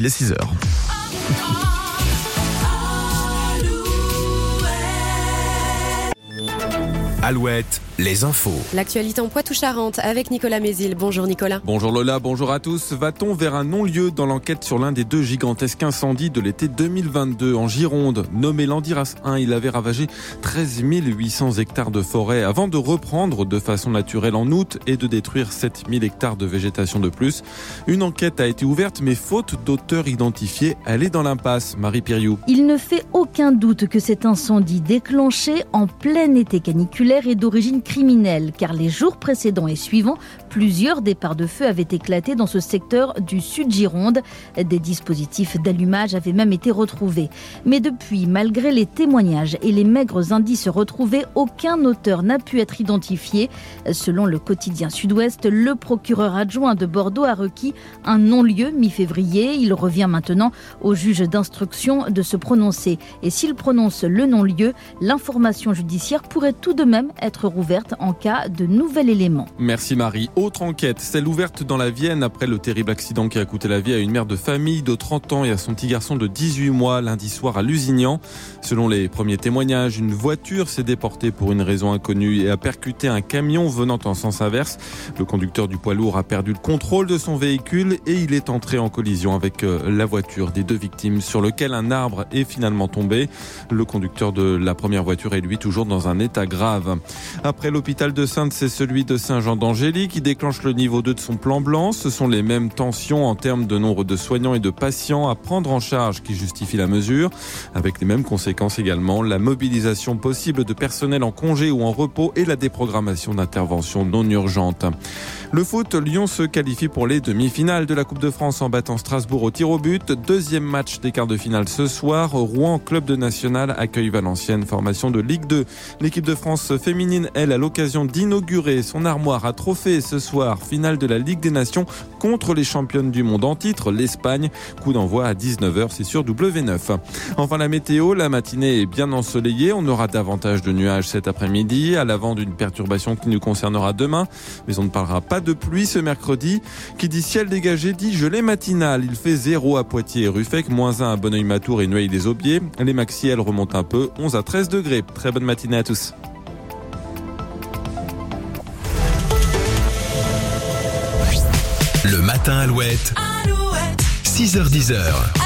Il est 6 heures. Alouette, les infos. L'actualité en Poitou-Charentes avec Nicolas Mézil. Bonjour Nicolas. Bonjour Lola, bonjour à tous. Va-t-on vers un non-lieu dans l'enquête sur l'un des deux gigantesques incendies de l'été 2022 en Gironde Nommé Landiras 1, il avait ravagé 13 800 hectares de forêt avant de reprendre de façon naturelle en août et de détruire 7 000 hectares de végétation de plus. Une enquête a été ouverte mais faute d'auteur identifié, elle est dans l'impasse. Marie Piriou. Il ne fait aucun doute que cet incendie déclenché en plein été caniculaire est d'origine car les jours précédents et suivants, plusieurs départs de feu avaient éclaté dans ce secteur du sud Gironde. Des dispositifs d'allumage avaient même été retrouvés. Mais depuis, malgré les témoignages et les maigres indices retrouvés, aucun auteur n'a pu être identifié. Selon le quotidien Sud-Ouest, le procureur adjoint de Bordeaux a requis un non-lieu mi-février. Il revient maintenant au juge d'instruction de se prononcer. Et s'il prononce le non-lieu, l'information judiciaire pourrait tout de même être rouverte en cas de nouvel élément. Merci Marie. Autre enquête, celle ouverte dans la Vienne après le terrible accident qui a coûté la vie à une mère de famille de 30 ans et à son petit garçon de 18 mois lundi soir à Lusignan. Selon les premiers témoignages, une voiture s'est déportée pour une raison inconnue et a percuté un camion venant en sens inverse. Le conducteur du poids lourd a perdu le contrôle de son véhicule et il est entré en collision avec euh, la voiture des deux victimes sur lequel un arbre est finalement tombé. Le conducteur de la première voiture est lui toujours dans un état grave. Après l'hôpital de Sainte, c'est celui de Saint-Jean d'Angély qui déclenche le niveau 2 de son plan blanc. Ce sont les mêmes tensions en termes de nombre de soignants et de patients à prendre en charge qui justifient la mesure, avec les mêmes conséquences également, la mobilisation possible de personnel en congé ou en repos et la déprogrammation d'interventions non urgentes. Le foot, Lyon se qualifie pour les demi-finales de la Coupe de France en battant Strasbourg au tir au but. Deuxième match des quarts de finale ce soir. Rouen, club de national, accueille Valenciennes, formation de Ligue 2. L'équipe de France féminine, elle, l'occasion d'inaugurer son armoire à trophées ce soir. Finale de la Ligue des Nations contre les championnes du monde en titre, l'Espagne. Coup d'envoi à 19h, c'est sur W9. Enfin, la météo, la matinée est bien ensoleillée. On aura davantage de nuages cet après-midi, à l'avant d'une perturbation qui nous concernera demain. Mais on ne parlera pas de pluie ce mercredi. Qui dit ciel dégagé dit gelée matinale. Il fait 0 à Poitiers et Ruffec, moins 1 à Bonneuil-Matour et Nueil-les-Aubiers. Les maxi, remontent un peu, 11 à 13 degrés. Très bonne matinée à tous. Matin Alouette. 6h10.